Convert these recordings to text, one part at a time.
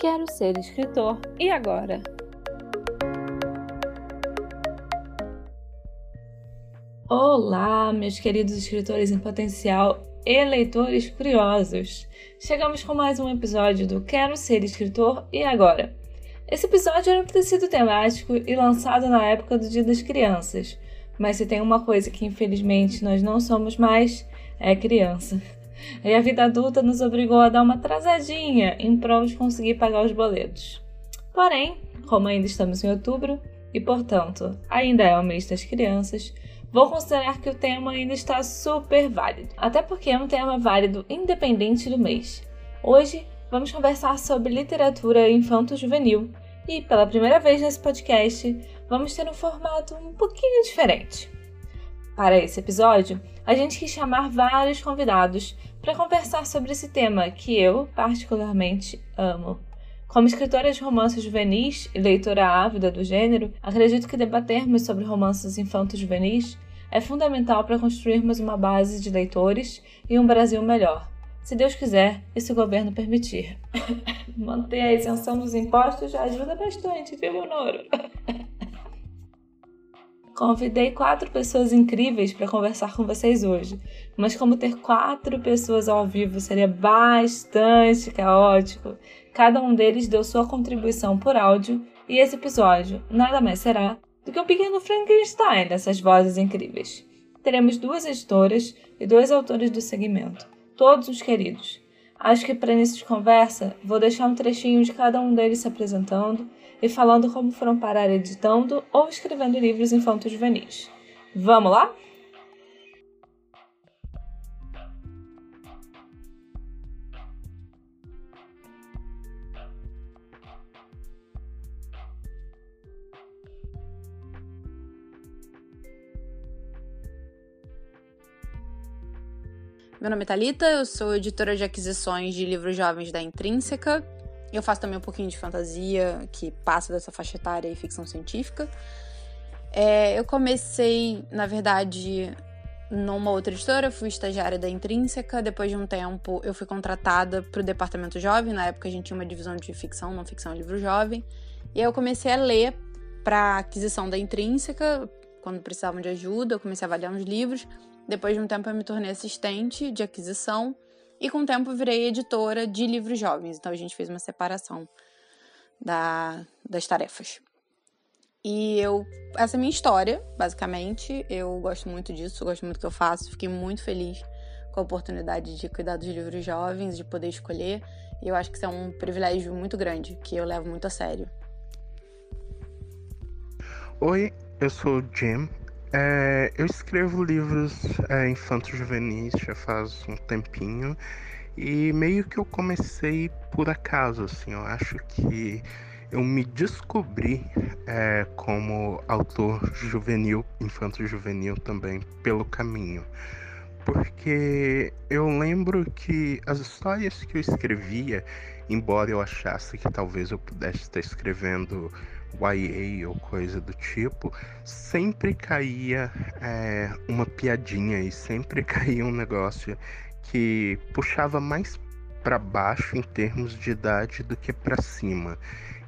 Quero ser escritor e agora? Olá, meus queridos escritores em potencial e leitores curiosos! Chegamos com mais um episódio do Quero Ser Escritor e Agora. Esse episódio era ter sido temático e lançado na época do Dia das Crianças, mas se tem uma coisa que infelizmente nós não somos mais, é criança. E a vida adulta nos obrigou a dar uma atrasadinha em prol de conseguir pagar os boletos. Porém, como ainda estamos em outubro e, portanto, ainda é o mês das crianças, vou considerar que o tema ainda está super válido. Até porque é um tema válido independente do mês. Hoje vamos conversar sobre literatura infanto-juvenil e, pela primeira vez nesse podcast, vamos ter um formato um pouquinho diferente. Para esse episódio, a gente quis chamar vários convidados para conversar sobre esse tema que eu, particularmente, amo. Como escritora de romances juvenis e leitora ávida do gênero, acredito que debatermos sobre romances infantos juvenis é fundamental para construirmos uma base de leitores e um Brasil melhor. Se Deus quiser e se o governo permitir. Manter a isenção dos impostos já ajuda bastante, viu, Monoro? Convidei quatro pessoas incríveis para conversar com vocês hoje, mas como ter quatro pessoas ao vivo seria bastante caótico, cada um deles deu sua contribuição por áudio e esse episódio nada mais será do que um pequeno Frankenstein dessas vozes incríveis. Teremos duas editoras e dois autores do segmento, todos os queridos. Acho que para início de conversa, vou deixar um trechinho de cada um deles se apresentando e falando como foram parar editando ou escrevendo livros infantos juvenis. Vamos lá? Meu nome é Thalita, eu sou editora de aquisições de livros jovens da Intrínseca eu faço também um pouquinho de fantasia, que passa dessa faixa etária e ficção científica. É, eu comecei, na verdade, numa outra editora, fui estagiária da Intrínseca. Depois de um tempo, eu fui contratada para o departamento jovem. Na época, a gente tinha uma divisão de ficção, não ficção, livro jovem. E aí eu comecei a ler para aquisição da Intrínseca, quando precisavam de ajuda. Eu comecei a avaliar uns livros. Depois de um tempo, eu me tornei assistente de aquisição. E com o tempo virei editora de livros jovens, então a gente fez uma separação da, das tarefas. E eu, essa é a minha história, basicamente. Eu gosto muito disso, gosto muito do que eu faço. Fiquei muito feliz com a oportunidade de cuidar dos livros jovens, de poder escolher. E eu acho que isso é um privilégio muito grande, que eu levo muito a sério. Oi, eu sou o Jim. É, eu escrevo livros é, infantos juvenis já faz um tempinho e meio que eu comecei por acaso, assim, eu acho que eu me descobri é, como autor juvenil, infanto juvenil também, pelo caminho. Porque eu lembro que as histórias que eu escrevia, embora eu achasse que talvez eu pudesse estar escrevendo YA ou coisa do tipo, sempre caía é, uma piadinha e sempre caía um negócio que puxava mais para baixo em termos de idade do que para cima.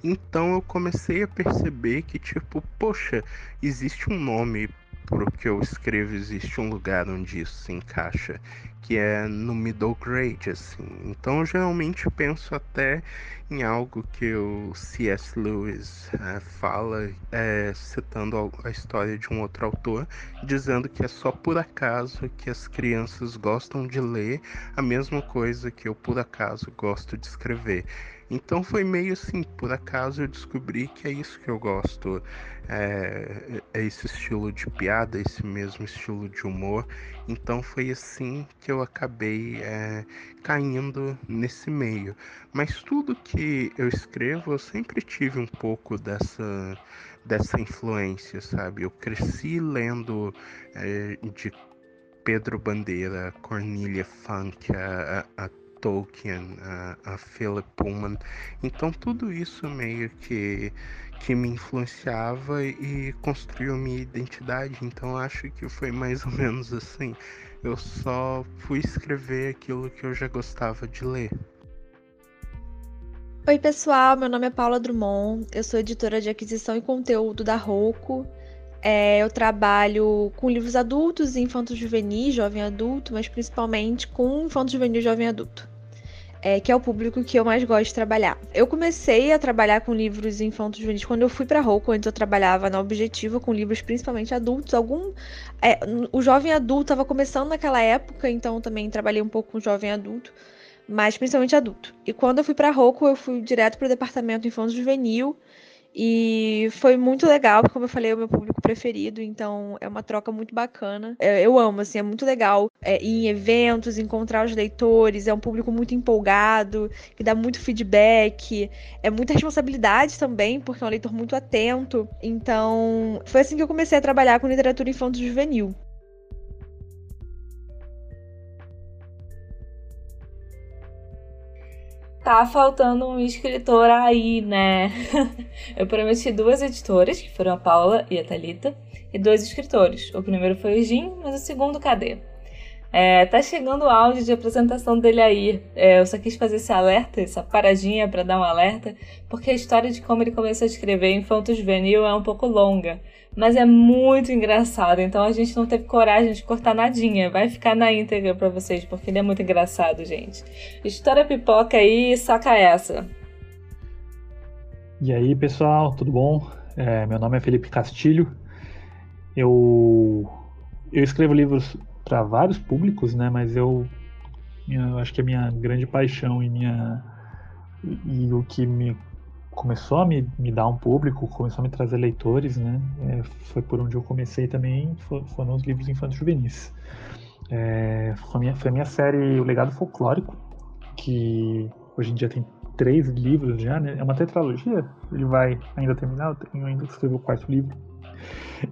Então eu comecei a perceber que tipo, poxa, existe um nome pro que eu escrevo, existe um lugar onde isso se encaixa que é no middle grade, assim. Então, eu geralmente penso até em algo que o C.S. Lewis é, fala, é, citando a história de um outro autor, dizendo que é só por acaso que as crianças gostam de ler a mesma coisa que eu, por acaso, gosto de escrever. Então foi meio assim, por acaso eu descobri que é isso que eu gosto. É, é, esse estilo de piada, esse mesmo estilo de humor. Então foi assim que eu acabei é, caindo nesse meio. Mas tudo que eu escrevo, eu sempre tive um pouco dessa, dessa influência, sabe? Eu cresci lendo é, de Pedro Bandeira, Cornelia Funk, a, a Tolkien, a, a Philip Pullman. Então tudo isso meio que que me influenciava e construiu minha identidade. Então acho que foi mais ou menos assim. Eu só fui escrever aquilo que eu já gostava de ler. Oi, pessoal. Meu nome é Paula Drummond. Eu sou editora de aquisição e conteúdo da Roku. É, eu trabalho com livros adultos, infantos juvenis, jovem adulto, mas principalmente com infantos juvenil e jovem adulto. É, que é o público que eu mais gosto de trabalhar. Eu comecei a trabalhar com livros infantos juvenis quando eu fui para Roku, antes eu trabalhava na Objetivo com livros principalmente adultos. Algum é, o jovem adulto estava começando naquela época, então também trabalhei um pouco com jovem adulto mas principalmente adulto. E quando eu fui para Roku, eu fui direto para o departamento infanto juvenil e foi muito legal, porque como eu falei, é o meu público preferido, então é uma troca muito bacana. É, eu amo, assim, é muito legal é, ir em eventos, encontrar os leitores, é um público muito empolgado, que dá muito feedback, é muita responsabilidade também, porque é um leitor muito atento. Então, foi assim que eu comecei a trabalhar com literatura infanto tá faltando um escritor aí, né? eu prometi duas editoras, que foram a Paula e a Thalita, e dois escritores. O primeiro foi o Jim, mas o segundo cadê? É, tá chegando o áudio de apresentação dele aí. É, eu só quis fazer esse alerta, essa paradinha para dar um alerta, porque a história de como ele começou a escrever Infanto Juvenil é um pouco longa, mas é muito engraçado. Então a gente não teve coragem de cortar nadinha. Vai ficar na íntegra para vocês, porque ele é muito engraçado, gente. História pipoca aí, saca essa. E aí, pessoal, tudo bom? É, meu nome é Felipe Castilho. Eu, eu escrevo livros para vários públicos, né? Mas eu, eu acho que a minha grande paixão e minha e o que me começou a me, me dar um público, começou a me trazer leitores, né? É, foi por onde eu comecei também, foram os livros infantos juvenis. É, foi, a minha, foi a minha série O Legado Folclórico, que hoje em dia tem três livros já, né? É uma tetralogia, ele vai ainda terminar, eu ainda escrevo o quarto livro.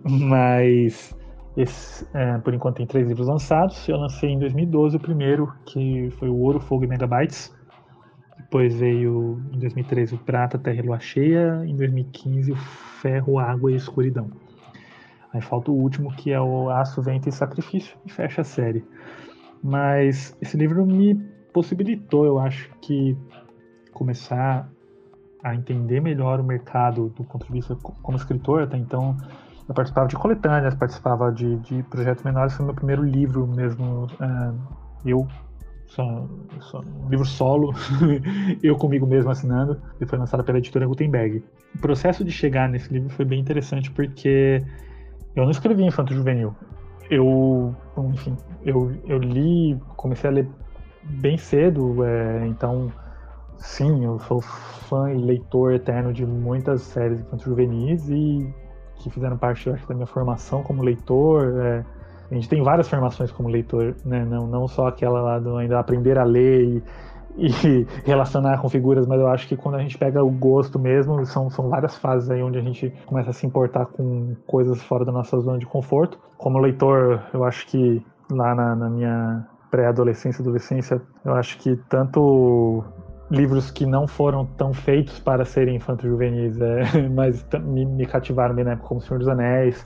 Mas esse, é, por enquanto tem três livros lançados. Eu lancei em 2012 o primeiro, que foi o Ouro, Fogo e Megabytes. Depois veio em 2013 o Prata, Terra e Lua Cheia. Em 2015 o Ferro, Água e Escuridão. Aí falta o último, que é o Aço, Vento e Sacrifício, e fecha a série. Mas esse livro me possibilitou, eu acho que, começar a entender melhor o mercado do ponto de vista como escritor. Até então, eu participava de coletâneas, participava de, de projetos menores. Foi meu primeiro livro mesmo. Uh, eu, só, um livro solo, eu comigo mesmo assinando, e foi lançado pela editora Gutenberg. O processo de chegar nesse livro foi bem interessante porque eu não escrevi infanto juvenil. Eu, enfim, eu, eu li, comecei a ler bem cedo, é, então sim, eu sou fã e leitor eterno de muitas séries infanto juvenis e que fizeram parte acho, da minha formação como leitor. É, a gente tem várias formações como leitor, né? não, não só aquela lá do ainda aprender a ler e, e, relacionar com figuras, mas eu acho que quando a gente pega o gosto mesmo, são, são várias fases aí onde a gente começa a se importar com coisas fora da nossa zona de conforto. Como leitor, eu acho que lá na, na minha pré-adolescência, adolescência, eu acho que tanto livros que não foram tão feitos para serem infantos juvenis, é, mas me, me cativaram bem na época, como O Senhor dos Anéis.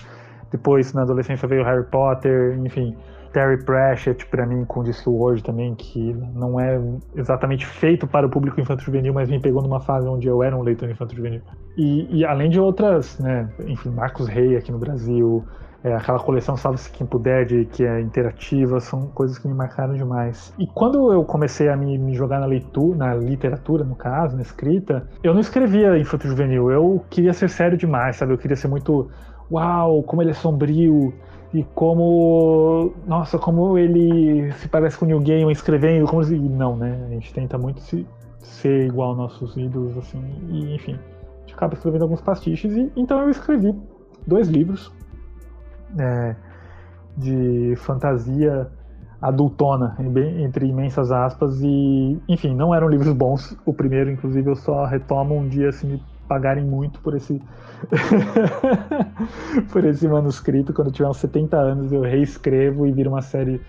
Depois, na adolescência, veio Harry Potter, enfim. Terry Pratchett, para mim, com Discworld também, que não é exatamente feito para o público infanto-juvenil, mas me pegou numa fase onde eu era um leitor infanto-juvenil. E, e, além de outras, né, enfim, Marcos Rey aqui no Brasil, é, aquela coleção Salve-se Quem Puder, de, que é interativa, são coisas que me marcaram demais. E quando eu comecei a me, me jogar na leitura, na literatura, no caso, na escrita, eu não escrevia infanto juvenil, eu queria ser sério demais, sabe? Eu queria ser muito. Uau, como ele é sombrio, e como. Nossa, como ele se parece com o Neil Gaiman escrevendo, como se. Não, né? A gente tenta muito se, ser igual aos nossos ídolos, assim, e enfim. A gente acaba escrevendo alguns pastiches, e então eu escrevi dois livros é, de fantasia adultona, entre imensas aspas, e enfim, não eram livros bons. O primeiro, inclusive, eu só retomo um dia se me pagarem muito por esse por esse manuscrito. Quando tiver uns 70 anos, eu reescrevo e vira uma série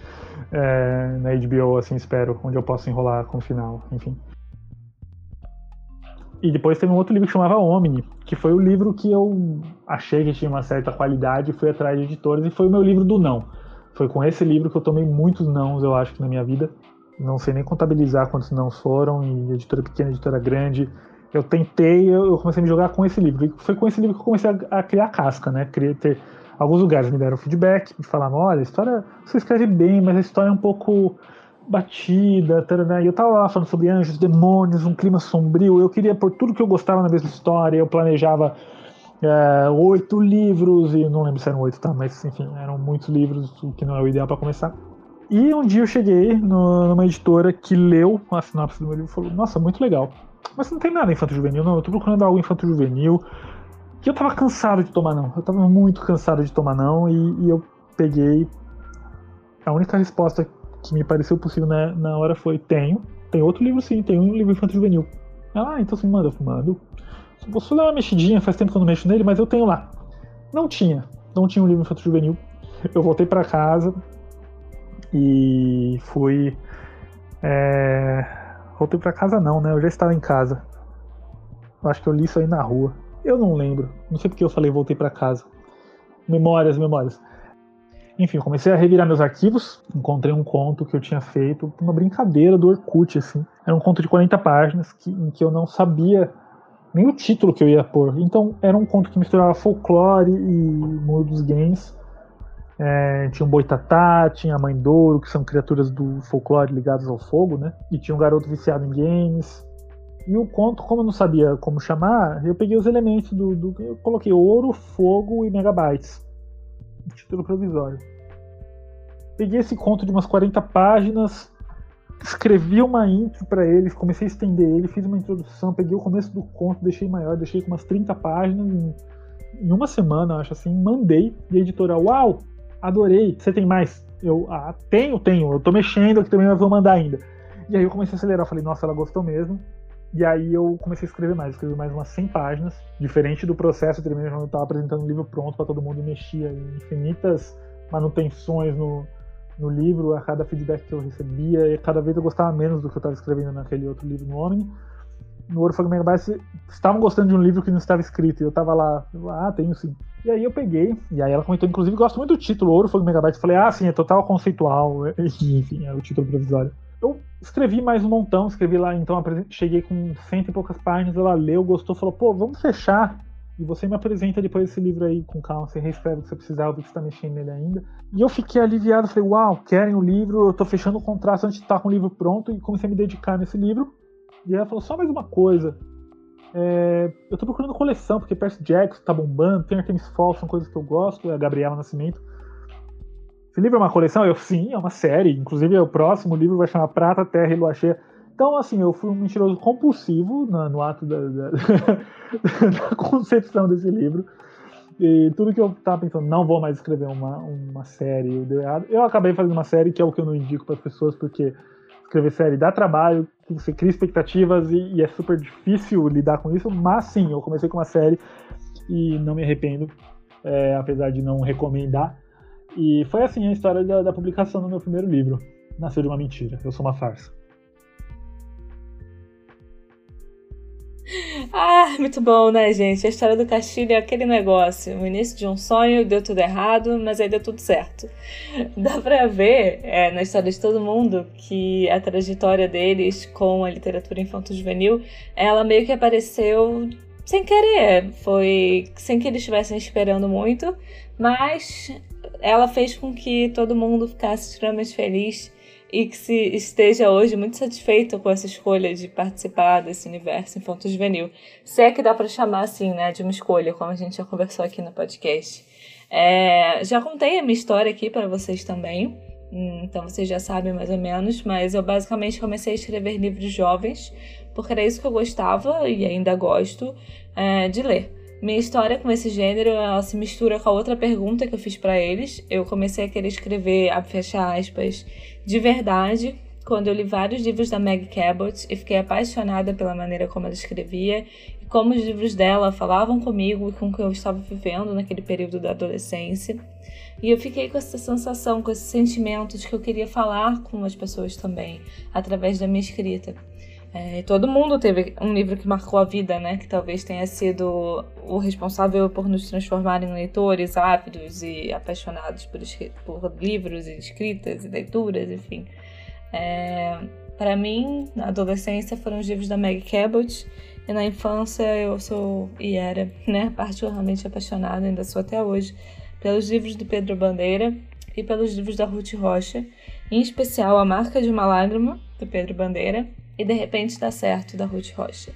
é, na HBO, assim, espero, onde eu posso enrolar com o final, enfim. E depois teve um outro livro que chamava Omni, que foi o livro que eu achei que tinha uma certa qualidade, fui atrás de editores e foi o meu livro do não. Foi com esse livro que eu tomei muitos nãos, eu acho na minha vida. não sei nem contabilizar quantos não foram, e editora pequena, editora grande. Eu tentei, eu comecei a me jogar com esse livro. E foi com esse livro que eu comecei a, a criar casca, né? Queria ter alguns lugares me deram feedback, me falavam, olha, a história você escreve bem, mas a história é um pouco batida, tarana. e eu tava lá falando sobre anjos, demônios, um clima sombrio, eu queria pôr tudo que eu gostava na mesma história, eu planejava é, oito livros, e não lembro se eram oito, tá, mas enfim, eram muitos livros, o que não é o ideal para começar. E um dia eu cheguei no, numa editora que leu a sinopse do meu livro e falou, nossa, muito legal, mas não tem nada infanto-juvenil, não, eu tô procurando algo infanto-juvenil, que eu tava cansado de tomar não. Eu tava muito cansado de tomar não e, e eu peguei. A única resposta que me pareceu possível na, na hora foi: tenho. Tem outro livro sim, tem um livro infantil juvenil. Ah, então você manda, eu mando. Vou dar uma mexidinha, faz tempo que eu não mexo nele, mas eu tenho lá. Não tinha, não tinha um livro infantil juvenil. Eu voltei para casa e fui. É... Voltei para casa não, né? Eu já estava em casa. Eu acho que eu li isso aí na rua. Eu não lembro. Não sei porque eu falei voltei para casa. Memórias, memórias. Enfim, comecei a revirar meus arquivos, encontrei um conto que eu tinha feito, uma brincadeira do Orkut, assim. Era um conto de 40 páginas que, em que eu não sabia nem o título que eu ia pôr. Então, era um conto que misturava folclore e mundo dos games. É, tinha um boitatá, tinha a mãe Douro, que são criaturas do folclore ligadas ao fogo, né? E tinha um garoto viciado em games. E o conto, como eu não sabia como chamar, eu peguei os elementos do. do eu coloquei ouro, fogo e megabytes. Título provisório. Peguei esse conto de umas 40 páginas, escrevi uma intro para ele, comecei a estender ele, fiz uma introdução, peguei o começo do conto, deixei maior, deixei com umas 30 páginas. Em, em uma semana, acho assim, mandei. E a editora, uau, adorei, você tem mais? Eu, ah, tenho, tenho, eu tô mexendo aqui também, mas vou mandar ainda. E aí eu comecei a acelerar, falei, nossa, ela gostou mesmo. E aí eu comecei a escrever mais, escrevi mais umas 100 páginas, diferente do processo quando eu estava apresentando um livro pronto para todo mundo mexia infinitas manutenções no, no livro, a cada feedback que eu recebia, e cada vez eu gostava menos do que eu estava escrevendo naquele outro livro no Omni. No Ouro Megabytes estavam gostando de um livro que não estava escrito, e eu estava lá, ah, tenho sim. E aí eu peguei, e aí ela comentou, inclusive, gosto muito do título, Ouro Fogo Megabytes. Eu falei, ah, sim, é total conceitual, enfim, é o título provisório. Eu escrevi mais um montão, escrevi lá, então cheguei com cento e poucas páginas, ela leu, gostou, falou, pô, vamos fechar. E você me apresenta depois esse livro aí com calma, você reescreve o que você precisar, porque você tá mexendo nele ainda. E eu fiquei aliviado, falei, uau, querem o livro, eu tô fechando o contrato antes de estar com o livro pronto, e comecei a me dedicar nesse livro. E ela falou, só mais uma coisa, é, eu tô procurando coleção, porque Percy Jackson tá bombando, tem Artemis Fall, são coisas que eu gosto, é a Gabriela Nascimento. Esse livro é uma coleção? Eu, sim, é uma série. Inclusive, o próximo livro vai chamar Prata, Terra e Lua Cheia. Então, assim, eu fui um mentiroso compulsivo no, no ato da, da, da, concepção desse livro. E tudo que eu tava pensando, não vou mais escrever uma, uma série, deu errado. Eu acabei fazendo uma série, que é o que eu não indico para as pessoas, porque escrever série dá trabalho, você cria expectativas e, e, é super difícil lidar com isso. Mas sim, eu comecei com uma série e não me arrependo, é, apesar de não recomendar. E foi assim a história da, da publicação do meu primeiro livro. Nasceu de uma mentira. Eu sou uma farsa. Ah, muito bom, né, gente? A história do Castilho é aquele negócio. O início de um sonho, deu tudo errado, mas aí deu tudo certo. Dá pra ver é, na história de todo mundo que a trajetória deles com a literatura infanto-juvenil, ela meio que apareceu sem querer. Foi sem que eles estivessem esperando muito, mas ela fez com que todo mundo ficasse extremamente feliz e que se esteja hoje muito satisfeito com essa escolha de participar desse universo infanto juvenil. Se é que dá para chamar assim, né, de uma escolha, como a gente já conversou aqui no podcast. É, já contei a minha história aqui para vocês também, então vocês já sabem mais ou menos, mas eu basicamente comecei a escrever livros jovens, porque era isso que eu gostava e ainda gosto é, de ler. Minha história com esse gênero ela se mistura com a outra pergunta que eu fiz para eles. Eu comecei a querer escrever, a fechar aspas, de verdade, quando eu li vários livros da Meg Cabot e fiquei apaixonada pela maneira como ela escrevia e como os livros dela falavam comigo e com o que eu estava vivendo naquele período da adolescência. E eu fiquei com essa sensação, com esse sentimento de que eu queria falar com as pessoas também, através da minha escrita. É, todo mundo teve um livro que marcou a vida, né? Que talvez tenha sido o responsável por nos transformar em leitores ávidos e apaixonados por, por livros e escritas e leituras, enfim. É, para mim, na adolescência, foram os livros da Meg Cabot. E na infância eu sou e era, né, particularmente apaixonada, ainda sou até hoje, pelos livros do Pedro Bandeira e pelos livros da Ruth Rocha, em especial A Marca de uma Lágrima, do Pedro Bandeira, e De Repente Dá Certo, da Ruth Rocha.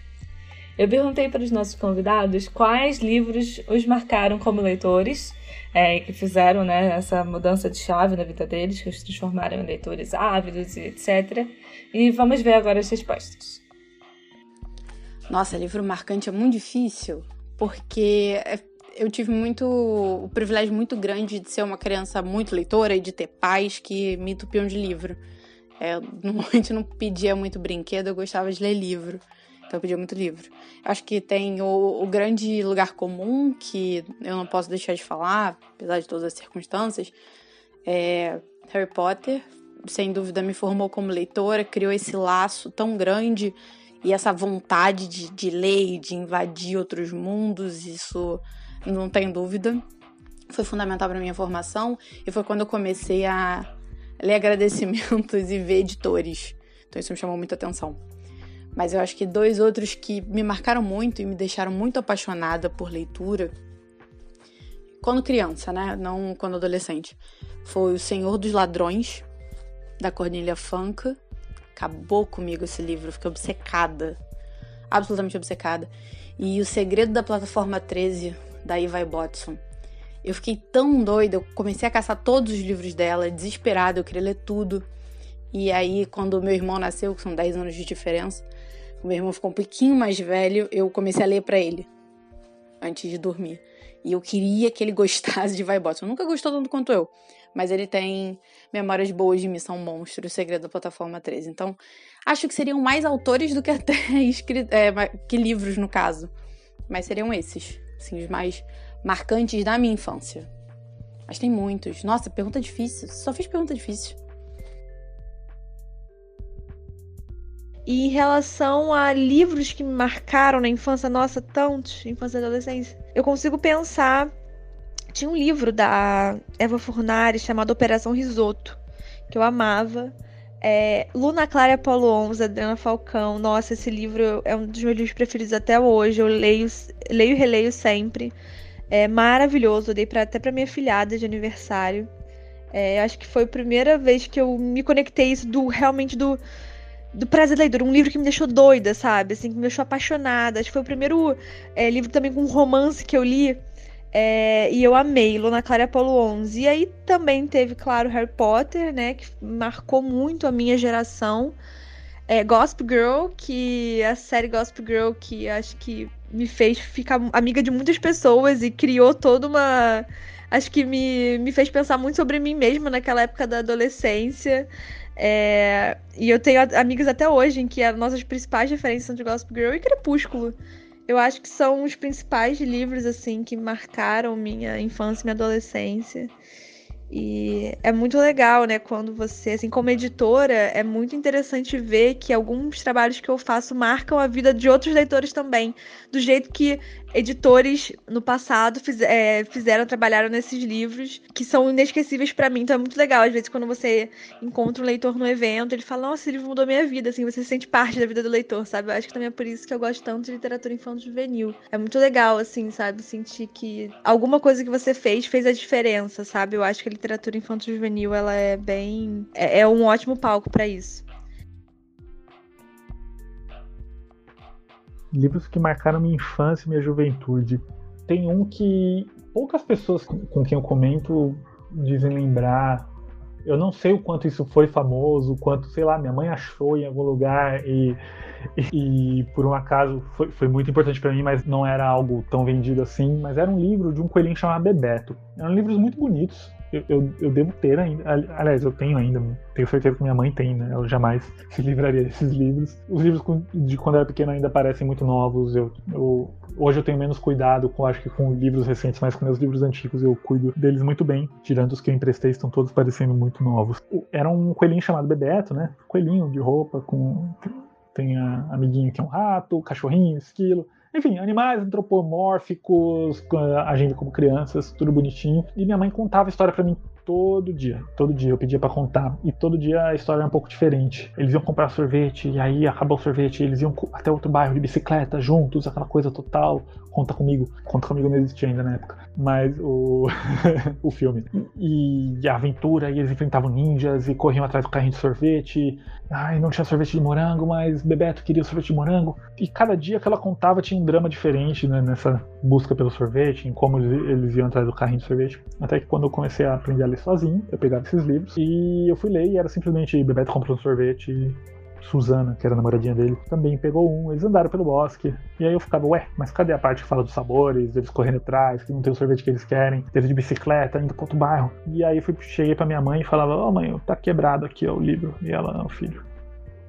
Eu perguntei para os nossos convidados quais livros os marcaram como leitores, é, que fizeram né, essa mudança de chave na vida deles, que os transformaram em leitores ávidos e etc. E vamos ver agora as respostas. Nossa, livro marcante é muito difícil, porque é, eu tive muito o privilégio muito grande de ser uma criança muito leitora e de ter pais que me entupiam de livro. É, normalmente não pedia muito brinquedo, eu gostava de ler livro. Então eu pedia muito livro. Acho que tem o, o, grande lugar comum que eu não posso deixar de falar, apesar de todas as circunstâncias. É Harry Potter, sem dúvida, me formou como leitora, criou esse laço tão grande e essa vontade de, de ler e de invadir outros mundos. Isso não tem dúvida. Foi fundamental para minha formação e foi quando eu comecei a ler agradecimentos e ver editores. Então isso me chamou muita atenção. Mas eu acho que dois outros que me marcaram muito e me deixaram muito apaixonada por leitura, quando criança, né? Não quando adolescente, foi O Senhor dos Ladrões, da Cornelia Funk. Acabou comigo esse livro, fiquei obcecada, absolutamente obcecada. E O Segredo da Plataforma 13, da Eva Botson. Eu fiquei tão doida, eu comecei a caçar todos os livros dela, desesperada, eu queria ler tudo. E aí, quando meu irmão nasceu, que são 10 anos de diferença, meu irmão ficou um pouquinho mais velho, eu comecei a ler para ele antes de dormir. E eu queria que ele gostasse de Vai Bottom. Nunca gostou tanto quanto eu, mas ele tem memórias boas de Missão Monstro, O Segredo da Plataforma 13. Então, acho que seriam mais autores do que até escritos, é, que livros, no caso. Mas seriam esses, assim, os mais marcantes da minha infância. Mas tem muitos. Nossa, pergunta difícil. Só fiz pergunta difícil. E em relação a livros que me marcaram na infância, nossa, tantos, infância e adolescência, eu consigo pensar. Tinha um livro da Eva Furnari chamado Operação Risoto, que eu amava. É, Luna Clara Apolo 11, Adriana Falcão. Nossa, esse livro é um dos meus livros preferidos até hoje. Eu leio, leio e releio sempre. É maravilhoso. Eu dei pra, até para minha filhada de aniversário. É, acho que foi a primeira vez que eu me conectei isso do realmente do do Prazer da Leitura, um livro que me deixou doida, sabe? Assim, que me deixou apaixonada. Acho que foi o primeiro é, livro também com romance que eu li. É, e eu amei, Luna Clara Apolo 11. E aí também teve, claro, Harry Potter, né? Que marcou muito a minha geração. É, Gospel Girl, que a série Gospel Girl, que acho que me fez ficar amiga de muitas pessoas e criou toda uma. Acho que me, me fez pensar muito sobre mim mesma naquela época da adolescência. É, e eu tenho amigas até hoje em que as nossas principais referências são de Gospel Girl e Crepúsculo. Eu acho que são os principais livros assim que marcaram minha infância e minha adolescência. E é muito legal, né, quando você, assim, como editora, é muito interessante ver que alguns trabalhos que eu faço marcam a vida de outros leitores também, do jeito que editores no passado fiz, é, fizeram, trabalharam nesses livros, que são inesquecíveis para mim. Então é muito legal, às vezes, quando você encontra um leitor no evento, ele fala, nossa, esse livro mudou minha vida, assim, você se sente parte da vida do leitor, sabe? Eu acho que também é por isso que eu gosto tanto de literatura infantil juvenil. É muito legal, assim, sabe? Sentir que alguma coisa que você fez fez a diferença, sabe? Eu acho que a literatura infantil juvenil, ela é bem... é, é um ótimo palco para isso. Livros que marcaram minha infância e minha juventude. Tem um que poucas pessoas com quem eu comento dizem lembrar. Eu não sei o quanto isso foi famoso, o quanto, sei lá, minha mãe achou em algum lugar e, e, por um acaso foi, foi muito importante para mim, mas não era algo tão vendido assim. Mas era um livro de um coelhinho chamado Bebeto. Eram livros muito bonitos, eu, eu, eu, devo ter ainda. Aliás, eu tenho ainda. Tenho certeza que minha mãe tem, né? Ela jamais se livraria desses livros. Os livros de quando eu era pequeno ainda parecem muito novos. Eu, eu, hoje eu tenho menos cuidado com, acho que com livros recentes, mas com meus livros antigos eu cuido deles muito bem. Tirando os que eu emprestei, estão todos parecendo muito novos. Era um coelhinho chamado Bebeto, né? Coelhinho de roupa com. Tem a amiguinho que é um rato, cachorrinho, esquilo. Enfim, animais antropomórficos, agindo como crianças, tudo bonitinho. E minha mãe contava a história para mim todo dia. Todo dia eu pedia para contar. E todo dia a história era um pouco diferente. Eles iam comprar sorvete, e aí acabou o sorvete, eles iam até outro bairro de bicicleta juntos, aquela coisa total. Conta comigo. Conta comigo não existia ainda na época. Mas o, o filme. E, a aventura, e eles enfrentavam ninjas e corriam atrás do carrinho de sorvete. Ai, não tinha sorvete de morango, mas Bebeto queria sorvete de morango. E cada dia que ela contava tinha um drama diferente né, nessa busca pelo sorvete, em como eles, eles iam atrás do carrinho de sorvete. Até que quando eu comecei a aprender a ler sozinho, eu pegava esses livros e eu fui ler e era simplesmente Bebeto comprou um sorvete Suzana, que era namoradinha dele, também pegou um. Eles andaram pelo bosque. E aí eu ficava, ué, mas cadê a parte que fala dos sabores, eles correndo atrás, que não tem o sorvete que eles querem, teve de bicicleta, indo para outro bairro. E aí fui, cheguei pra minha mãe e falava, ó oh, mãe, tá quebrado aqui ó, o livro. E ela, não, filho.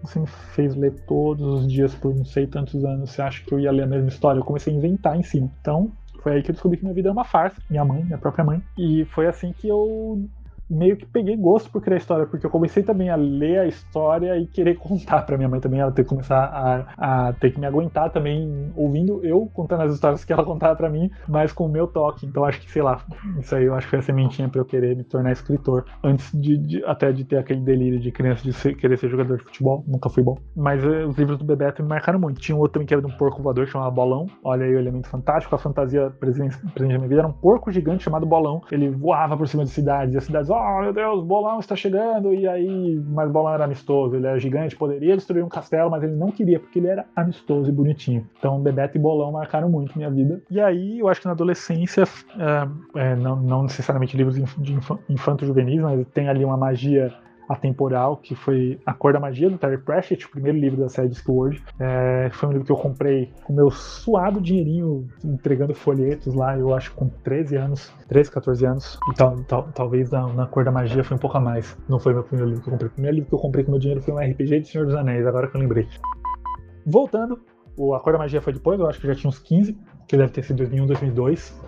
Você me fez ler todos os dias por não sei tantos anos. Você acha que eu ia ler a mesma história? Eu comecei a inventar em cima. Então, foi aí que eu descobri que minha vida é uma farsa. Minha mãe, minha própria mãe. E foi assim que eu meio que peguei gosto por criar história, porque eu comecei também a ler a história e querer contar para minha mãe também, ela ter que começar a, a, ter que me aguentar também, ouvindo eu contando as histórias que ela contava para mim, mas com o meu toque. Então acho que, sei lá, isso aí eu acho que foi a sementinha para eu querer me tornar escritor, antes de, de, até de ter aquele delírio de criança de ser, querer ser jogador de futebol, nunca fui bom. Mas uh, os livros do Bebeto me marcaram muito. Tinha um outro também que era de um porco voador que chamava Bolão, olha aí o elemento fantástico, a fantasia presente, presente na minha vida era um porco gigante chamado Bolão, ele voava por cima de cidades, e as cidades, oh meu Deus, Bolão está chegando, e aí, mas Bolão era amistoso, ele era gigante, poderia destruir um castelo, mas ele não queria, porque ele era amistoso e bonitinho. Então, Bebeto e Bolão marcaram muito minha vida. E aí, eu acho que na adolescência, é, é, não, não, necessariamente livros de infanto-juvenis, mas tem ali uma magia atemporal, que foi A Cor da Magia, do Terry Pratchett, o primeiro livro da série Discworld. É, foi um livro que eu comprei com meu suado dinheirinho, entregando folhetos lá, eu acho com 13 anos, 13, 14 anos. Então, tal, talvez na, na, Cor da Magia foi um pouco a mais. Não foi meu primeiro livro que eu comprei. O primeiro livro que eu comprei com meu dinheiro foi um RPG de Senhor dos Anéis, agora que eu lembrei. Voltando, o A Cor da Magia foi depois, eu acho que já tinha uns 15, que deve ter sido 2001, 2002.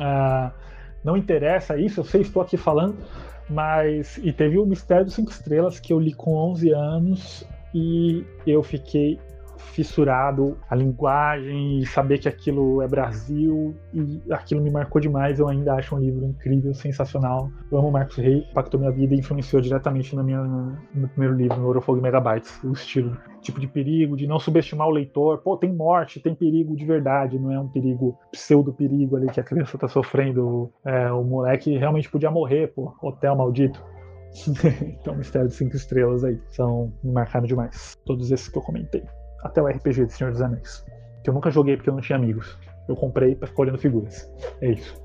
Ah, não interessa isso, eu sei, estou aqui falando, mas. E teve o Mistério dos Cinco Estrelas, que eu li com 11 anos e eu fiquei fissurado a linguagem e saber que aquilo é Brasil e aquilo me marcou demais. Eu ainda acho um livro incrível, sensacional. Eu amo Marcos Rey, impactou minha vida e influenciou diretamente na minha, no meu primeiro livro, no Eurofogo Megabytes, o estilo tipo de perigo, de não subestimar o leitor. Pô, tem morte, tem perigo de verdade, não é um perigo, pseudo-perigo ali que a criança tá sofrendo. É, o moleque realmente podia morrer, pô, hotel maldito. então, Mistério de Cinco Estrelas aí. São, me marcaram demais. Todos esses que eu comentei. Até o RPG de Senhor dos Anéis. Que eu nunca joguei porque eu não tinha amigos. Eu comprei pra ficar olhando figuras. É isso.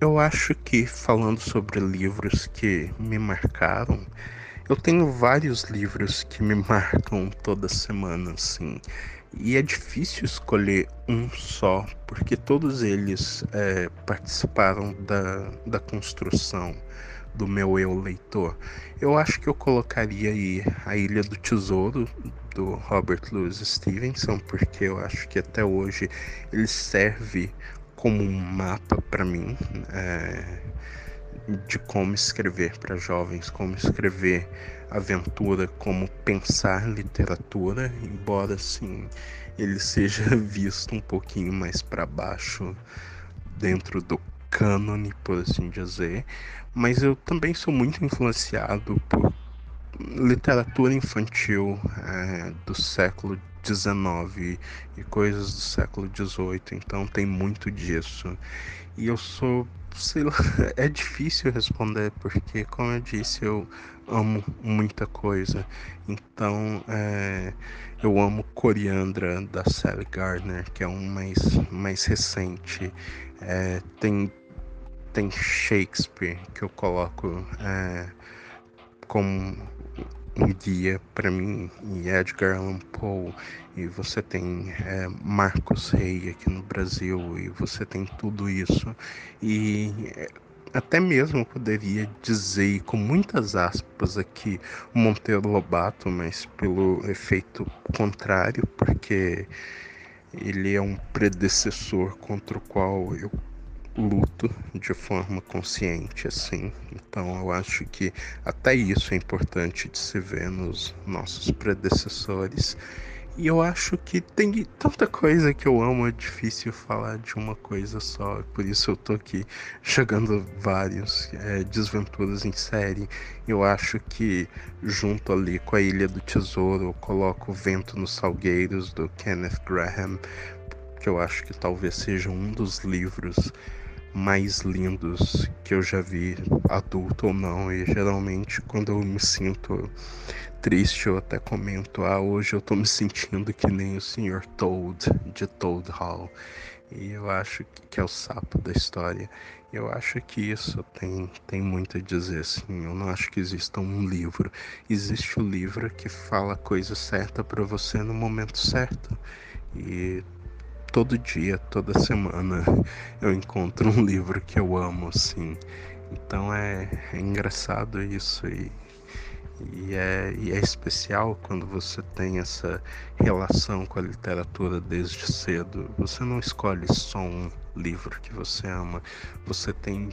Eu acho que falando sobre livros que me marcaram, eu tenho vários livros que me marcam toda semana, assim. E é difícil escolher um só, porque todos eles é, participaram da, da construção do meu eu leitor. Eu acho que eu colocaria aí A Ilha do Tesouro, do Robert Louis Stevenson, porque eu acho que até hoje ele serve como um mapa para mim. É de como escrever para jovens, como escrever aventura, como pensar literatura, embora assim ele seja visto um pouquinho mais para baixo dentro do cânone, por assim dizer, mas eu também sou muito influenciado por literatura infantil é, do século XIX e coisas do século XVIII, então tem muito disso. E eu sou sei lá, é difícil responder porque, como eu disse, eu amo muita coisa. Então, é, eu amo Coriandra da Sally Gardner, que é um mais, mais recente. É, tem, tem Shakespeare que eu coloco é, como um guia para mim e Edgar Allan Poe e você tem é, Marcos Rey aqui no Brasil e você tem tudo isso. E é, até mesmo poderia dizer com muitas aspas aqui Monteiro Lobato, mas pelo efeito contrário, porque ele é um predecessor contra o qual eu luto de forma consciente assim. Então eu acho que até isso é importante de se ver nos nossos predecessores. E eu acho que tem tanta coisa que eu amo, é difícil falar de uma coisa só. Por isso eu tô aqui jogando vários é, desventuras em série. Eu acho que junto ali com a Ilha do Tesouro, eu coloco o Vento nos Salgueiros do Kenneth Graham, que eu acho que talvez seja um dos livros mais lindos que eu já vi, adulto ou não. E geralmente quando eu me sinto triste, eu até comento: ah, hoje eu tô me sentindo que nem o Sr. Toad de Toad Hall. E eu acho que, é o sapo da história. Eu acho que isso tem, tem muito a dizer, assim. Eu não acho que exista um livro. Existe o livro que fala a coisa certa para você no momento certo. E todo dia, toda semana, eu encontro um livro que eu amo, assim. Então é, é engraçado isso e, e, é, e é especial quando você tem essa relação com a literatura desde cedo. Você não escolhe só um livro que você ama, você tem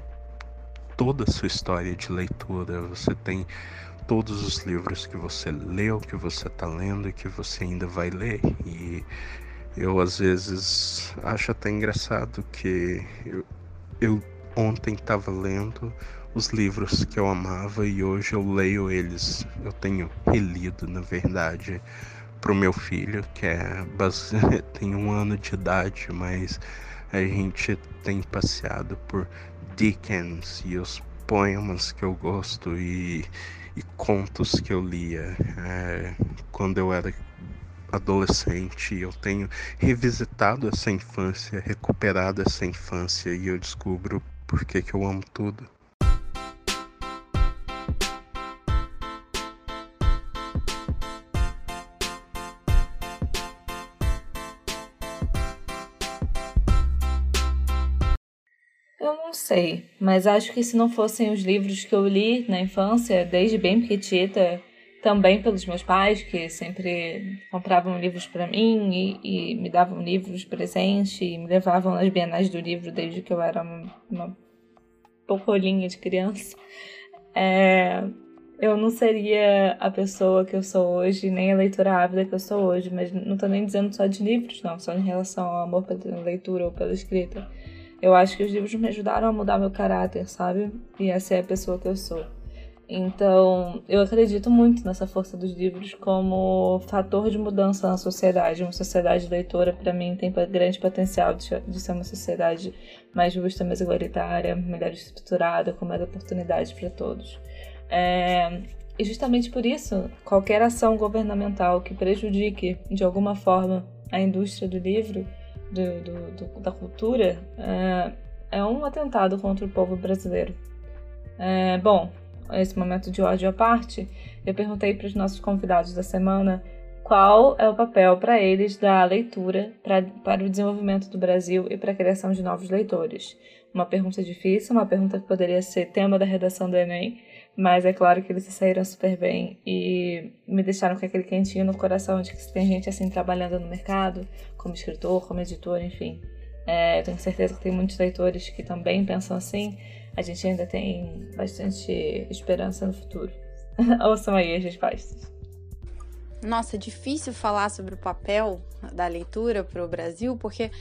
toda a sua história de leitura, você tem todos os livros que você leu, que você está lendo e que você ainda vai ler. E eu às vezes acho até engraçado que eu, eu ontem estava lendo os livros que eu amava e hoje eu leio eles. Eu tenho relido, na verdade, para o meu filho, que é tem um ano de idade, mas a gente tem passeado por Dickens e os poemas que eu gosto e, e contos que eu lia é, quando eu era adolescente, eu tenho revisitado essa infância, recuperado essa infância e eu descubro por que, que eu amo tudo. Eu não sei, mas acho que se não fossem os livros que eu li na infância, desde bem pequitita, também pelos meus pais, que sempre compravam livros para mim e, e, me davam livros presente e me levavam nas bienais do livro desde que eu era uma, uma pocolinha de criança. É, eu não seria a pessoa que eu sou hoje, nem a leitora ávida que eu sou hoje, mas não tô nem dizendo só de livros, não, só em relação ao amor pela leitura ou pela escrita. Eu acho que os livros me ajudaram a mudar meu caráter, sabe? E a ser a pessoa que eu sou. Então, eu acredito muito nessa força dos livros como fator de mudança na sociedade. Uma sociedade leitora, para mim, tem grande potencial de, ser uma sociedade mais justa, mais igualitária, melhor estruturada, com mais oportunidades para todos. É, e justamente por isso, qualquer ação governamental que prejudique de alguma forma a indústria do livro, do, do, do, da cultura, é, é um atentado contra o povo brasileiro. É, bom, esse momento de ódio à parte, eu perguntei para os nossos convidados da semana qual é o papel para eles da leitura pra, para o desenvolvimento do Brasil e para a criação de novos leitores. Uma pergunta difícil, uma pergunta que poderia ser tema da redação do Enem, mas é claro que eles se saíram super bem e me deixaram com aquele quentinho no coração de que tem gente assim trabalhando no mercado, como escritor, como editor, enfim. É, tenho certeza que tem muitos leitores que também pensam assim a gente ainda tem bastante esperança no futuro. Ouçam aí as respostas. Nossa, é difícil falar sobre o papel da leitura para o Brasil, porque,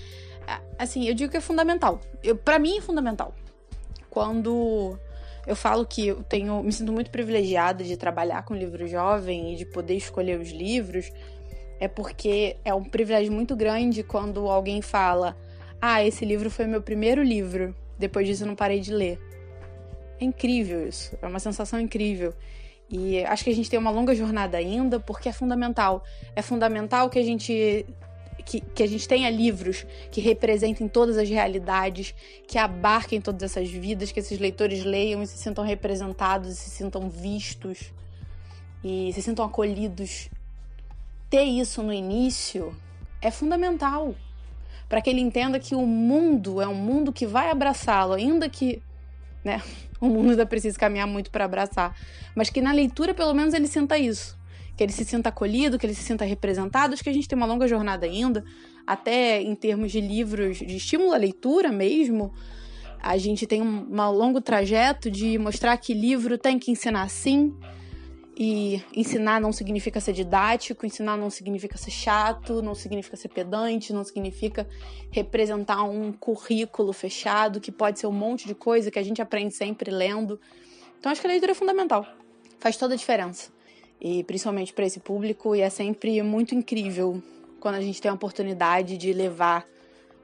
assim, eu digo que é fundamental. Para mim é fundamental. Quando eu falo que eu tenho, me sinto muito privilegiada de trabalhar com livro jovem e de poder escolher os livros, é porque é um privilégio muito grande quando alguém fala: Ah, esse livro foi meu primeiro livro, depois disso eu não parei de ler. É incrível isso, é uma sensação incrível. E acho que a gente tem uma longa jornada ainda, porque é fundamental. É fundamental que a gente que, que, a gente tenha livros que representem todas as realidades, que abarquem todas essas vidas, que esses leitores leiam e se sintam representados, se sintam vistos e se sintam acolhidos. Ter isso no início é fundamental para que ele entenda que o mundo é um mundo que vai abraçá-lo, ainda que né? O mundo ainda precisa caminhar muito para abraçar. Mas que na leitura, pelo menos, ele sinta isso. Que ele se sinta acolhido, que ele se sinta representado. Acho que a gente tem uma longa jornada ainda, até em termos de livros de estímulo à leitura mesmo. A gente tem um, um longo trajeto de mostrar que livro tem que ensinar sim. E ensinar não significa ser didático, ensinar não significa ser chato, não significa ser pedante, não significa representar um currículo fechado, que pode ser um monte de coisa que a gente aprende sempre lendo. Então acho que a leitura é fundamental. Faz toda a diferença. E principalmente para esse público, e é sempre muito incrível quando a gente tem a oportunidade de levar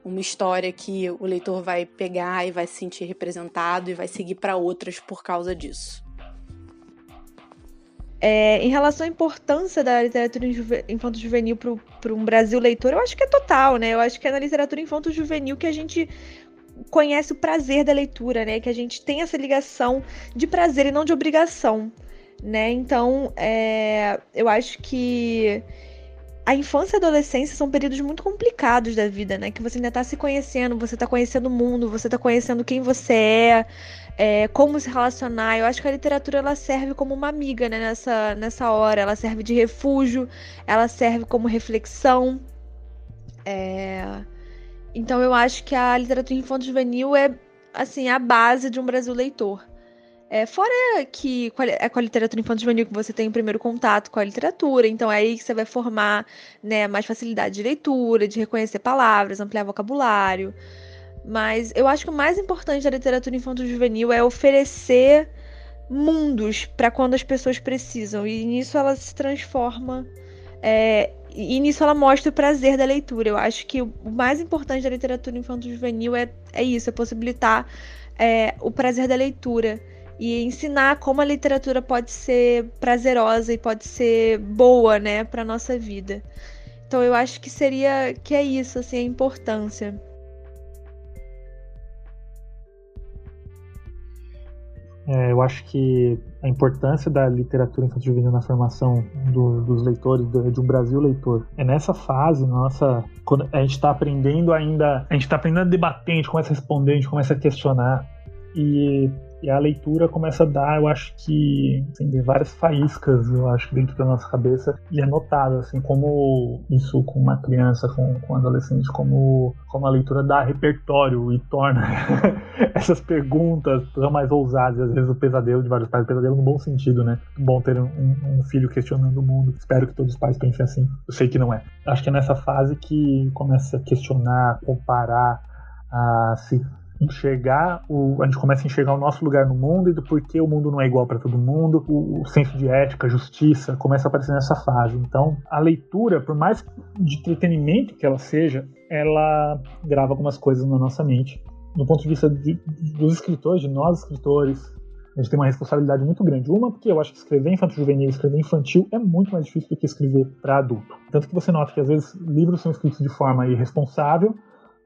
uma história que o leitor vai pegar e vai se sentir representado e vai seguir para outras por causa disso. É, em relação à importância da literatura infanto-juvenil para um Brasil leitor, eu acho que é total, né? Eu acho que é na literatura infanto-juvenil que a gente conhece o prazer da leitura, né? Que a gente tem essa ligação de prazer e não de obrigação, né? Então, é, eu acho que a infância e a adolescência são períodos muito complicados da vida, né? Que você ainda tá se conhecendo, você tá conhecendo o mundo, você tá conhecendo quem você é, é, como se relacionar. Eu acho que a literatura ela serve como uma amiga, né? Nessa, nessa hora, ela serve de refúgio, ela serve como reflexão. É... Então eu acho que a literatura infanto-juvenil é assim a base de um Brasil leitor. É, fora que é com a literatura infanto-juvenil que você tem o primeiro contato com a literatura, então é aí que você vai formar né, mais facilidade de leitura, de reconhecer palavras, ampliar vocabulário. Mas eu acho que o mais importante da literatura infanto-juvenil é oferecer mundos para quando as pessoas precisam, e nisso ela se transforma. É, e nisso ela mostra o prazer da leitura. Eu acho que o mais importante da literatura infanto-juvenil é, é isso, é possibilitar é, o prazer da leitura e ensinar como a literatura pode ser prazerosa e pode ser boa, né, para nossa vida. Então eu acho que seria que é isso, assim, a importância. É, eu acho que a importância da literatura infantil juvenil na formação do, dos leitores, do, de um Brasil leitor, é nessa fase, nossa, quando a gente está aprendendo ainda, a gente está aprendendo a debater, a gente começa a responder, a gente começa a questionar. E e a leitura começa a dar, eu acho que, assim, várias faíscas, eu acho, dentro da nossa cabeça. E é notável, assim, como isso com uma criança, com, com um adolescente, como, como a leitura dá repertório e torna essas perguntas tão mais ousadas. Às vezes o pesadelo de vários pais, o pesadelo no bom sentido, né? Bom ter um, um filho questionando o mundo. Espero que todos os pais pensem assim. Eu sei que não é. Acho que é nessa fase que começa a questionar, comparar, a se enxergar o, a gente começa a enxergar o nosso lugar no mundo e do porquê o mundo não é igual para todo mundo, o, o, senso de ética, justiça começa a aparecer nessa fase. Então, a leitura, por mais de entretenimento que ela seja, ela grava algumas coisas na nossa mente. Do ponto de vista de, dos escritores, de nós escritores, a gente tem uma responsabilidade muito grande. Uma, porque eu acho que escrever infantil juvenil, escrever infantil é muito mais difícil do que escrever para adulto. Tanto que você nota que às vezes livros são escritos de forma irresponsável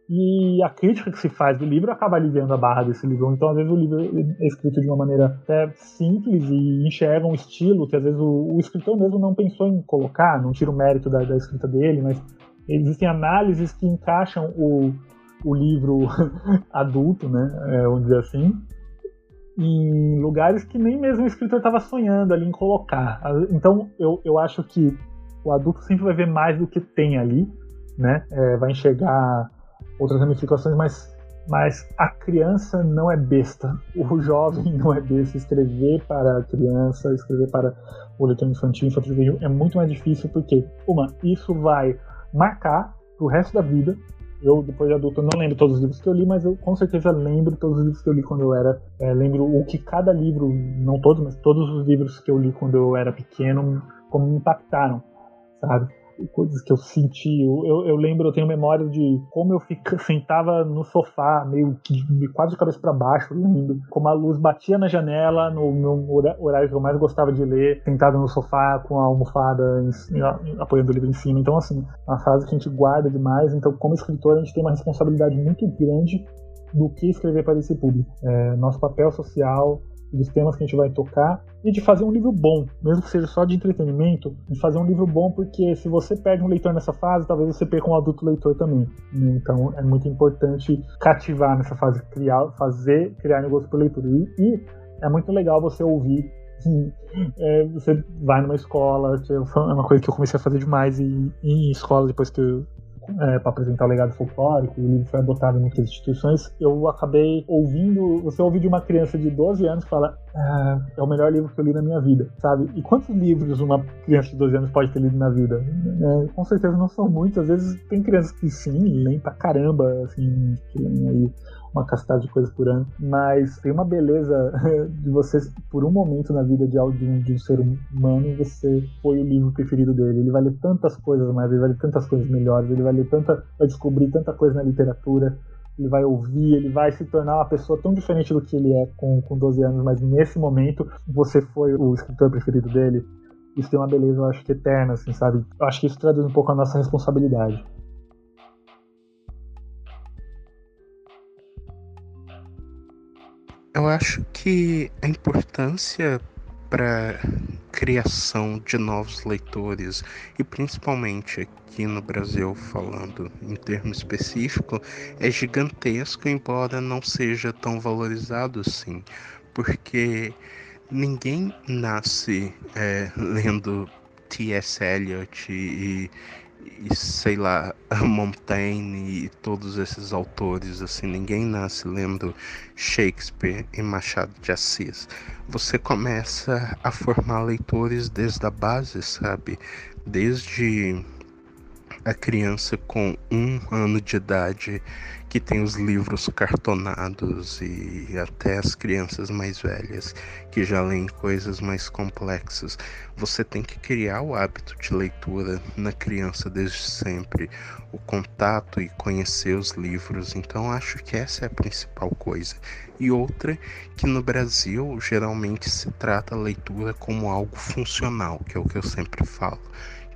e a crítica que se faz do livro acaba aliviando a barra desse livro. Então, às vezes, o livro é escrito de uma maneira até simples e enxerga um estilo que, às vezes, o, o escritor mesmo não pensou em colocar, não tira o mérito da, da escrita dele, mas existem análises que encaixam o, o livro adulto, né, é, vamos dizer assim, em lugares que nem mesmo o escritor estava sonhando ali em colocar. Então, eu, eu acho que o adulto sempre vai ver mais do que tem ali, né, é, vai enxergar outras ramificações, mas, mas a criança não é besta. O jovem não é besta. Escrever para a criança, escrever para o leitor infantil, infantil juvenil é muito mais difícil porque, uma, isso vai marcar pro resto da vida. Eu, depois de adulto, não lembro todos os livros que eu li, mas eu com certeza lembro todos os livros que eu li quando eu era. É, lembro o que cada livro, não todos, mas todos os livros que eu li quando eu era pequeno, como me impactaram, sabe? Coisas que eu senti. Eu, eu, lembro, eu tenho memória de como eu fica, sentava no sofá, meio que quase de cabeça para baixo, lendo. Como a luz batia na janela, no meu horário que eu mais gostava de ler, sentado no sofá com a almofada em, apoiando o livro em cima. Então, assim, uma frase que a gente guarda demais. Então, como escritor, a gente tem uma responsabilidade muito grande do que escrever para esse público. É, nosso papel social dos temas que a gente vai tocar e de fazer um livro bom, mesmo que seja só de entretenimento, de fazer um livro bom, porque se você perde um leitor nessa fase, talvez você perca um adulto leitor também. Né? Então é muito importante cativar nessa fase, criar, fazer, criar negócio por leitura. E, e é muito legal você ouvir. É, você vai numa escola, que é uma coisa que eu comecei a fazer demais em, em escola depois que eu é, para apresentar o legado folclórico, o livro foi adotado em muitas instituições, eu acabei ouvindo, você ouve de uma criança de 12 anos que fala, ah, é o melhor livro que eu li na minha vida, sabe? E quantos livros uma criança de 12 anos pode ter lido na vida? É, com certeza não são muitos, às vezes tem crianças que sim, leem pra caramba, assim, que leem aí uma castada de coisas por ano, mas tem uma beleza de você, por um momento na vida de, algum, de um ser humano, você foi o livro preferido dele. Ele vai ler tantas coisas mais, ele vai ler tantas coisas melhores, ele vai ler tanta, vai descobrir tanta coisa na literatura, ele vai ouvir, ele vai se tornar uma pessoa tão diferente do que ele é com, com 12 anos, mas nesse momento você foi o escritor preferido dele. Isso tem uma beleza, eu acho que eterna, assim, sabe? Eu acho que isso traduz um pouco a nossa responsabilidade. Eu acho que a importância para criação de novos leitores e principalmente aqui no Brasil falando em termo específico é gigantesco embora não seja tão valorizado assim porque ninguém nasce é, lendo T.S. Eliot e, e sei lá, Montaigne e todos esses autores, assim, ninguém nasce lendo Shakespeare e Machado de Assis. Você começa a formar leitores desde a base, sabe? Desde a criança com um ano de idade que tem os livros cartonados e até as crianças mais velhas que já leem coisas mais complexas. Você tem que criar o hábito de leitura na criança desde sempre, o contato e conhecer os livros. Então acho que essa é a principal coisa. E outra que no Brasil geralmente se trata a leitura como algo funcional, que é o que eu sempre falo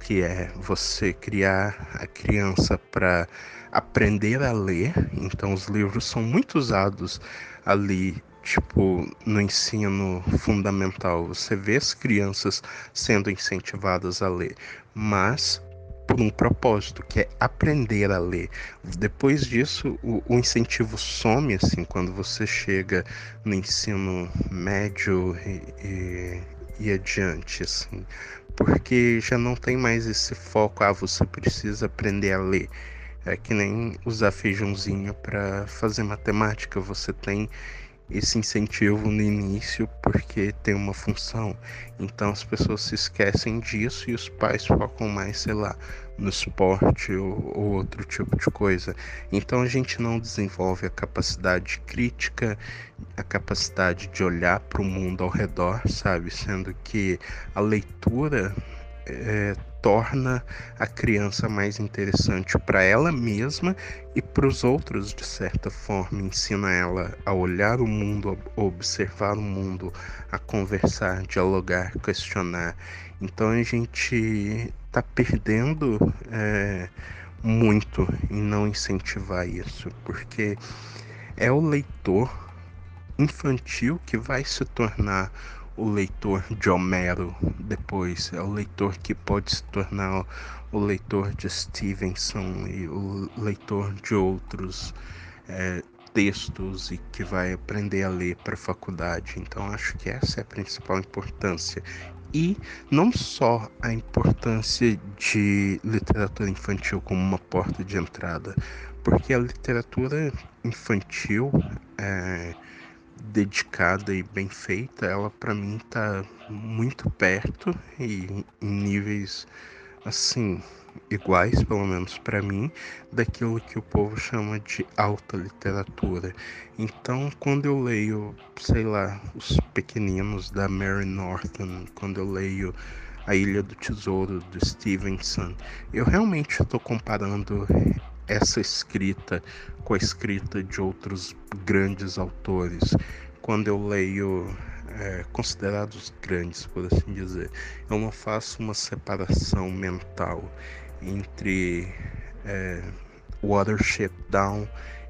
que é você criar a criança para aprender a ler. Então os livros são muito usados ali, tipo, no ensino fundamental. Você vê as crianças sendo incentivadas a ler, mas por um propósito, que é aprender a ler. Depois disso, o, o, incentivo some, assim, quando você chega no ensino médio e, e, e adiante, assim porque já não tem mais esse foco, ah, você precisa aprender a ler. É que nem usar feijãozinho para fazer matemática, você tem esse incentivo no início porque tem uma função. Então as pessoas se esquecem disso e os pais focam mais, sei lá, no esporte ou, ou outro tipo de coisa. Então a gente não desenvolve a capacidade crítica, a capacidade de olhar para o mundo ao redor, sabe? Sendo que a leitura é, torna a criança mais interessante para ela mesma e para os outros, de certa forma. Ensina ela a olhar o mundo, a observar o mundo, a conversar, dialogar, questionar. Então a gente está perdendo é, muito em não incentivar isso, porque é o leitor infantil que vai se tornar o leitor de Homero depois, é o leitor que pode se tornar o leitor de Stevenson e o leitor de outros é, textos e que vai aprender a ler para a faculdade. Então acho que essa é a principal importância. E não só a importância de literatura infantil como uma porta de entrada, porque a literatura infantil é, dedicada e bem feita, ela para mim tá muito perto e em níveis assim iguais, pelo menos para mim, daquilo que o povo chama de alta literatura. Então, quando eu leio, sei lá, Os Pequeninos da Mary Norton, quando eu leio A Ilha do Tesouro do Stevenson, eu realmente estou comparando essa escrita com a escrita de outros grandes autores. Quando eu leio é, considerados grandes, por assim dizer, eu não faço uma separação mental entre é, Watership Down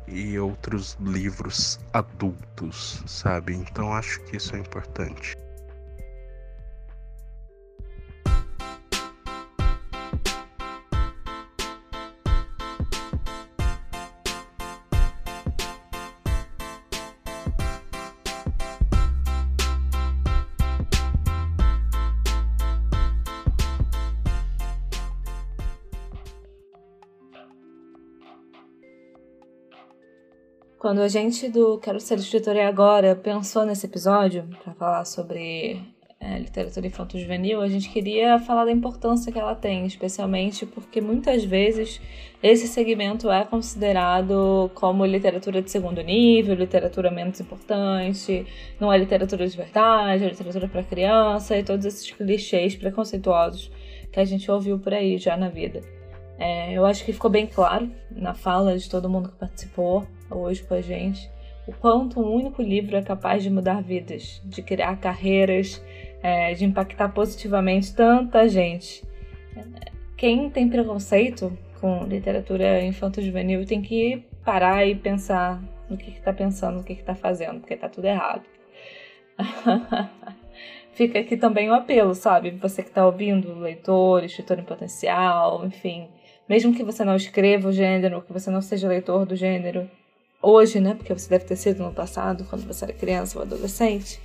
e outros livros adultos, sabe? Então acho que isso é importante. Quando a gente do Quero Ser Escritora e Agora pensou nesse episódio para falar sobre é, literatura infanto-juvenil, a gente queria falar da importância que ela tem, especialmente porque muitas vezes esse segmento é considerado como literatura de segundo nível, literatura menos importante, não é literatura de verdade, é literatura para criança e todos esses clichês preconceituosos que a gente ouviu por aí já na vida. É, eu acho que ficou bem claro na fala de todo mundo que participou hoje com a gente o quanto um único livro é capaz de mudar vidas, de criar carreiras, é, de impactar positivamente tanta gente. Quem tem preconceito com literatura infanto-juvenil tem que parar e pensar no que está pensando, no que está fazendo, porque está tudo errado. Fica aqui também o apelo, sabe? Você que está ouvindo, leitor, escritor em potencial, enfim. Mesmo que você não escreva o gênero, que você não seja leitor do gênero, hoje, né? Porque você deve ter sido no passado, quando você era criança ou adolescente.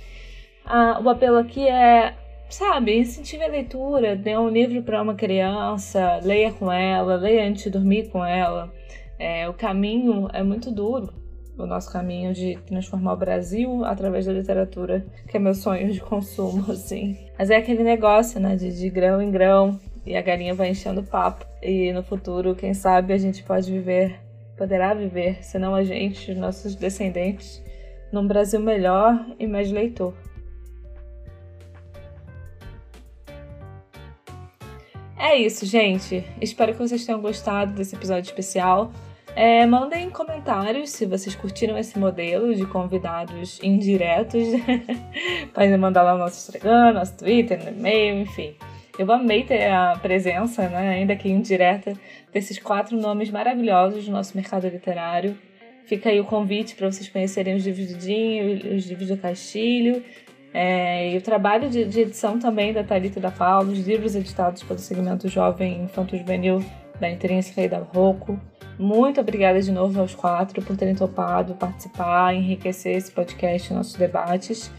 Ah, o apelo aqui é, sabe, incentive a leitura, dê um livro para uma criança, leia com ela, leia antes de dormir com ela. É, o caminho é muito duro, o nosso caminho de transformar o Brasil através da literatura, que é meu sonho de consumo, assim. Mas é aquele negócio, né, de, de grão em grão, e a galinha vai enchendo papo. E no futuro, quem sabe, a gente pode viver poderá viver, senão a gente, nossos descendentes, num Brasil melhor e mais leitor. É isso, gente. Espero que vocês tenham gostado desse episódio especial. É, mandem comentários se vocês curtiram esse modelo de convidados indiretos. Podem mandar lá no nosso Instagram, nosso Twitter, no e-mail, enfim. Eu amei ter a presença, né, ainda que indireta, desses quatro nomes maravilhosos do nosso mercado literário. Fica aí o convite para vocês conhecerem os livros do Dinho, os livros do Castilho, é, e o trabalho de, de, edição também da Thalita da Paulo, os livros editados pelo segmento jovem infanto juvenil da Intrínseca e da Rocco. Muito obrigada de novo aos quatro por terem topado participar, enriquecer esse podcast, nossos debates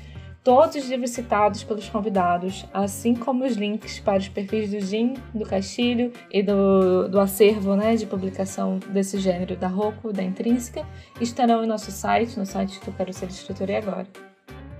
todos os livros citados pelos convidados, assim como os links para os perfis do Jim, do Castilho e do, do acervo né, de publicação desse gênero da Rocco, da Intrínseca, estarão em nosso site, no site eu quero ser escritora agora.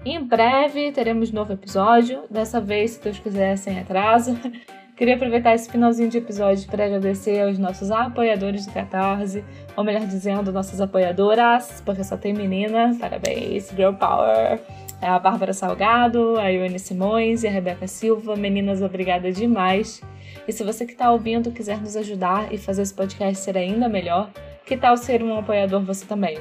Em breve teremos novo episódio, dessa vez, se Deus quiser, sem atraso. Queria aproveitar esse finalzinho de episódio para agradecer aos nossos apoiadores do Catarse, ou melhor dizendo, nossas apoiadoras, porque só tem menina. Parabéns, Girl Power! É a Bárbara Salgado, a Ione Simões e a Rebeca Silva. Meninas, obrigada demais. E se você que está ouvindo quiser nos ajudar e fazer esse podcast ser ainda melhor, que tal ser um apoiador você também?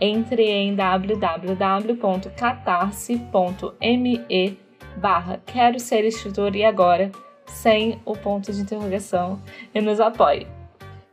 Entre em www.catarse.me barra Quero Ser Escritor e Agora, sem o ponto de interrogação, e nos apoie.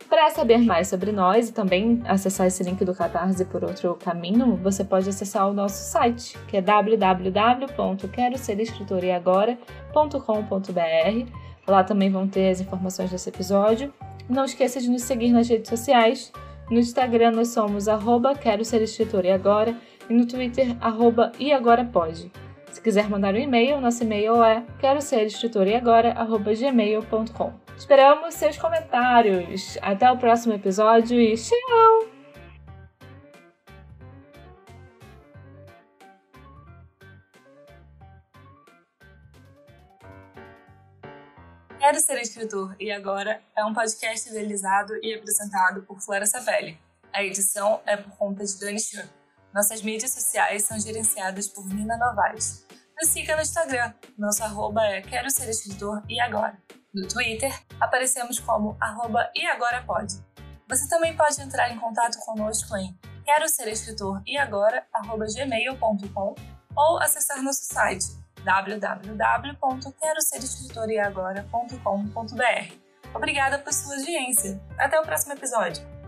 Para saber mais sobre nós e também acessar esse link do Catarse por outro caminho, você pode acessar o nosso site, que é www.queroserescritoraeagora.com.br. Lá também vão ter as informações desse episódio. Não esqueça de nos seguir nas redes sociais. No Instagram nós somos arroba quero ser escritora e agora e no Twitter arroba e agora pode. Se quiser mandar um e-mail, nosso e-mail é quero ser escritora e agora arroba gmail.com. Esperamos seus comentários. Até o próximo episódio e tchau! Quero Ser Escritor e Agora é um podcast idealizado e apresentado por Flora Savelli. A edição é por conta de Dani Chan. Nossas mídias sociais são gerenciadas por Nina Novaes. Nos siga no Instagram. Nosso arroba é Quero Ser Escritor e Agora. No Twitter, aparecemos como arroba e agora pode. Você também pode entrar em contato conosco em quero ser escritor e agora gmail.com ou acessar nosso site www.queroserescritoreagora.com.br. Obrigada por sua audiência. Até o próximo episódio.